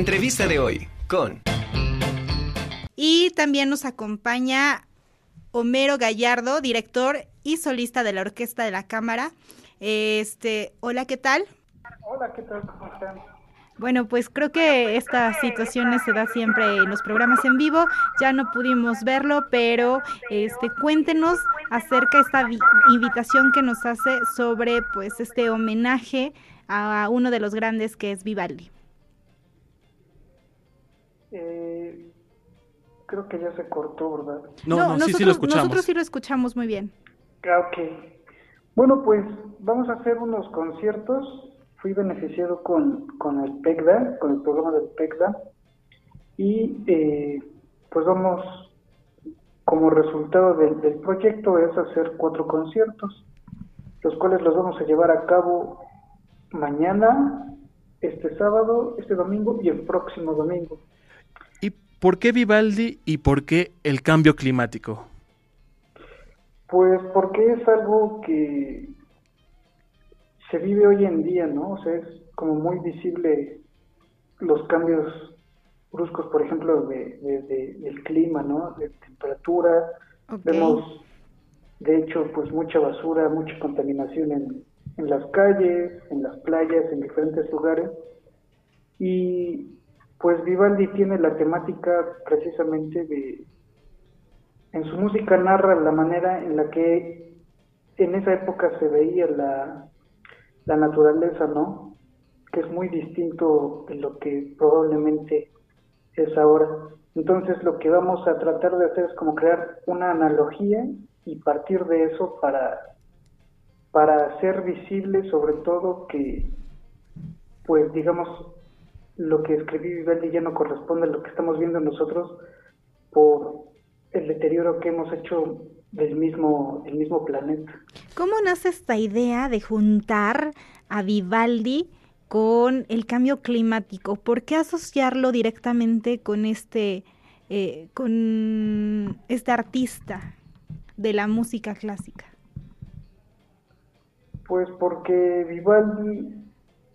entrevista de hoy con... Y también nos acompaña Homero Gallardo, director y solista de la Orquesta de la Cámara. Este, hola, ¿qué tal? Hola, ¿qué tal? ¿Cómo están? Bueno, pues creo que estas situaciones se da siempre en los programas en vivo. Ya no pudimos verlo, pero este cuéntenos acerca de esta invitación que nos hace sobre pues este homenaje a uno de los grandes que es Vivaldi. Eh, creo que ya se cortó, ¿verdad? No, no, nosotros, sí, lo escuchamos. Nosotros sí lo escuchamos muy bien. Ah, ok. Bueno, pues vamos a hacer unos conciertos. Fui beneficiado con, con el PECDA, con el programa del PECDA. Y eh, pues vamos, como resultado del, del proyecto, es hacer cuatro conciertos, los cuales los vamos a llevar a cabo mañana, este sábado, este domingo y el próximo domingo. ¿Por qué Vivaldi y por qué el cambio climático? Pues porque es algo que se vive hoy en día, ¿no? O sea, es como muy visible los cambios bruscos, por ejemplo, de, del clima, ¿no? De temperatura. Vemos, de hecho, pues mucha basura, mucha contaminación en, en las calles, en las playas, en diferentes lugares. Y pues Vivaldi tiene la temática precisamente de, en su música narra la manera en la que en esa época se veía la, la naturaleza, ¿no? Que es muy distinto de lo que probablemente es ahora. Entonces lo que vamos a tratar de hacer es como crear una analogía y partir de eso para, para hacer visible sobre todo que, pues digamos, lo que escribí Vivaldi ya no corresponde a lo que estamos viendo nosotros por el deterioro que hemos hecho del mismo, del mismo planeta. ¿Cómo nace esta idea de juntar a Vivaldi con el cambio climático? ¿Por qué asociarlo directamente con este, eh, con este artista de la música clásica? Pues porque Vivaldi,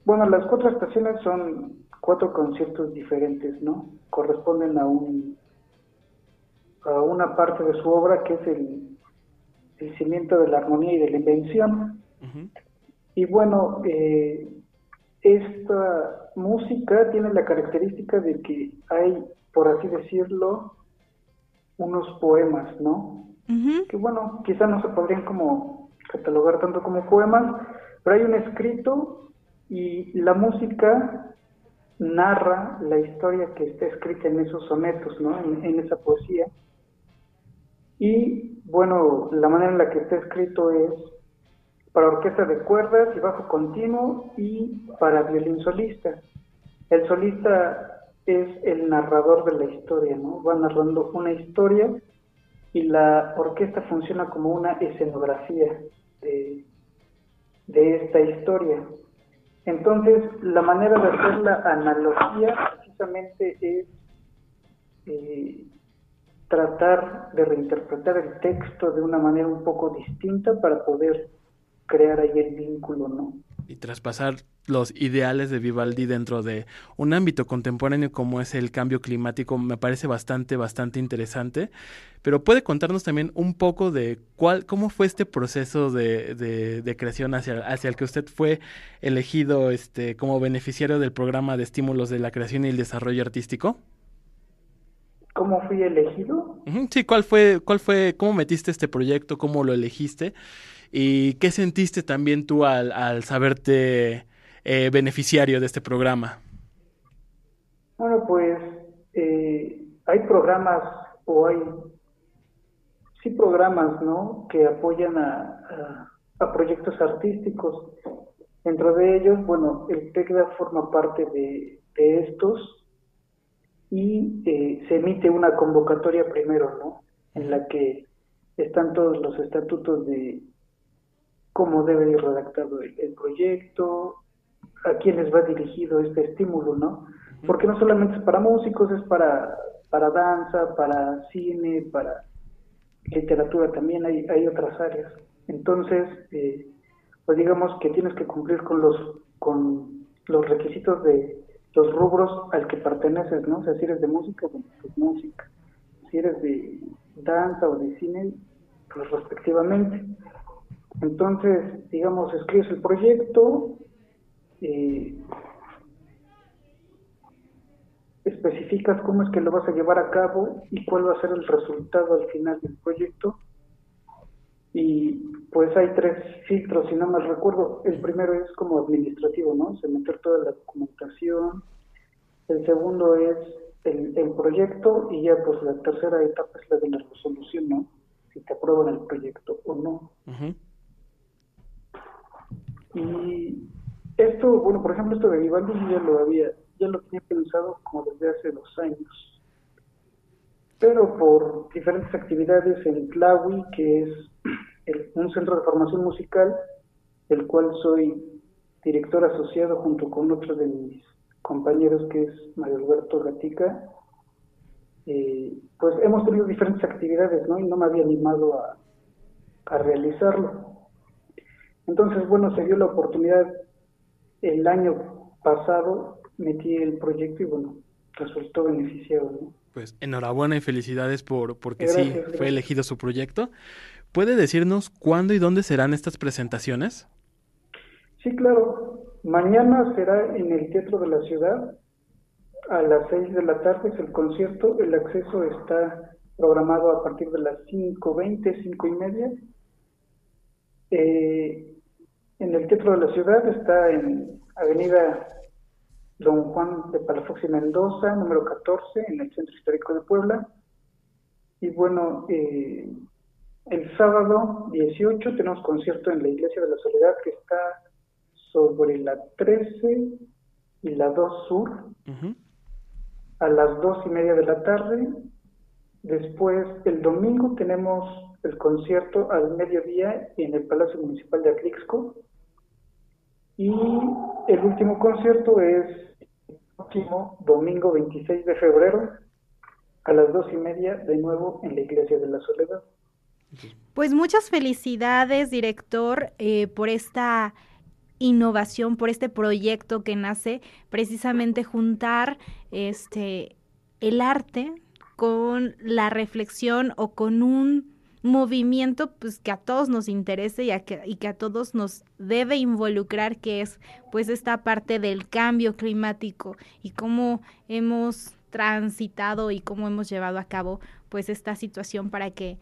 bueno, las cuatro estaciones son cuatro conciertos diferentes, ¿no? Corresponden a un a una parte de su obra que es el, el cimiento de la armonía y de la invención. Y bueno, eh, esta música tiene la característica de que hay, por así decirlo, unos poemas, ¿no? Que bueno, quizá no se podrían como catalogar tanto como poemas, pero hay un escrito y la música narra la historia que está escrita en esos sonetos, ¿no? en, esa poesía. Y bueno, la manera en la que está escrito es para orquesta de cuerdas y bajo continuo y para violín solista. El solista es el narrador de la historia, ¿no? Va narrando una historia y la orquesta funciona como una escenografía de, de esta historia. Entonces, la manera de hacer la analogía precisamente es eh, tratar de reinterpretar el texto de una manera un poco distinta para poder crear ahí el vínculo, ¿no? Y traspasar los ideales de Vivaldi dentro de un ámbito contemporáneo como es el cambio climático me parece bastante, bastante interesante. Pero puede contarnos también un poco de cuál, cómo fue este proceso de, de, creación hacia, hacia el que usted fue elegido este, como beneficiario del programa de estímulos de la creación y el desarrollo artístico. ¿Cómo fui elegido? Sí, ¿cuál fue, cuál fue, cómo metiste este proyecto, cómo lo elegiste y qué sentiste también tú al, al saberte eh, beneficiario de este programa? Bueno, pues eh, hay programas o hay sí programas, ¿no? Que apoyan a, a, proyectos artísticos. Dentro de ellos, bueno, el TECDA forma parte de, de estos y eh, se emite una convocatoria primero, ¿no? En la que están todos los estatutos de cómo debe ir redactado el, el proyecto, a quienes va dirigido este estímulo, ¿no? Porque no solamente es para músicos, es para, para danza, para cine, para literatura también, hay, hay otras áreas. Entonces, eh, pues digamos que tienes que cumplir con los, con los requisitos de los rubros al que perteneces, ¿no? O sea, si eres de música, pues música. Si eres de danza o de cine, pues respectivamente. Entonces, digamos, escribes el proyecto, eh, especificas cómo es que lo vas a llevar a cabo y cuál va a ser el resultado al final del proyecto. Y pues hay tres filtros, si no mal recuerdo. El primero es como administrativo, ¿no? O meter toda la documentación. El segundo es el, el proyecto y ya pues la tercera etapa es la de la resolución, ¿no? Si te aprueban el proyecto o no. Y esto, bueno, por ejemplo, esto de Vivaldi ya lo había, ya lo tenía pensado como desde hace dos años. Pero por diferentes actividades en Tlawi, que es un centro de formación musical, el cual soy director asociado junto con otro de mis compañeros que es Mario Alberto Gatica, eh, pues hemos tenido diferentes actividades, ¿no? Y no me había animado a, a realizarlo. Entonces, bueno, se dio la oportunidad el año pasado, metí el proyecto y bueno, resultó beneficiado. ¿no? Pues enhorabuena y felicidades por porque sí fue elegido su proyecto. ¿Puede decirnos cuándo y dónde serán estas presentaciones? Sí, claro. Mañana será en el Teatro de la Ciudad a las 6 de la tarde es el concierto. El acceso está programado a partir de las 5.20, 5 y media. Eh, en el Teatro de la Ciudad está en Avenida Don Juan de Palafox y Mendoza, número 14, en el Centro Histórico de Puebla. Y bueno, eh, el sábado 18 tenemos concierto en la Iglesia de la Soledad que está sobre la 13 y la 2 Sur, a las 2 y media de la tarde. Después, el domingo tenemos el concierto al mediodía en el Palacio Municipal de Atlixco. Y el último concierto es el próximo domingo 26 de febrero a las dos y media de nuevo en la Iglesia de la Soledad. Pues muchas felicidades, director, eh, por esta innovación, por este proyecto que nace precisamente juntar este el arte con la reflexión o con un movimiento pues que a todos nos interese y, que, y que a todos nos debe involucrar que es pues esta parte del cambio climático y cómo hemos transitado y cómo hemos llevado a cabo pues esta situación para que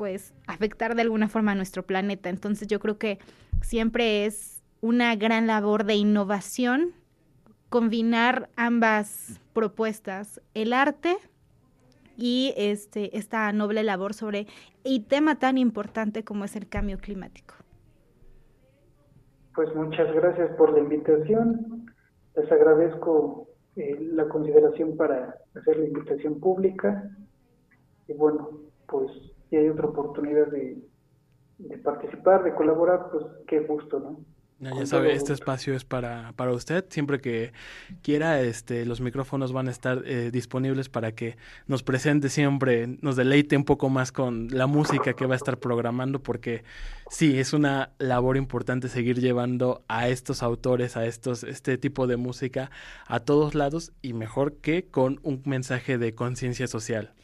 pues afectar de alguna forma a nuestro planeta. Entonces yo creo que siempre es una gran labor de innovación combinar ambas propuestas, el arte y este, esta noble labor sobre y tema tan importante como es el cambio climático. Pues muchas gracias por la invitación. Les agradezco eh, la consideración para hacer la invitación pública. Y bueno, pues si hay otra oportunidad de, de participar, de colaborar, pues qué gusto, ¿no? Ya, sabe, este espacio es para, para usted. Siempre que quiera, este, los micrófonos van a estar eh, disponibles para que nos presente siempre, nos deleite un poco más con la música que va a estar programando, porque sí, es una labor importante seguir llevando a estos autores, a estos, este tipo de música a todos lados y mejor que con un mensaje de conciencia social.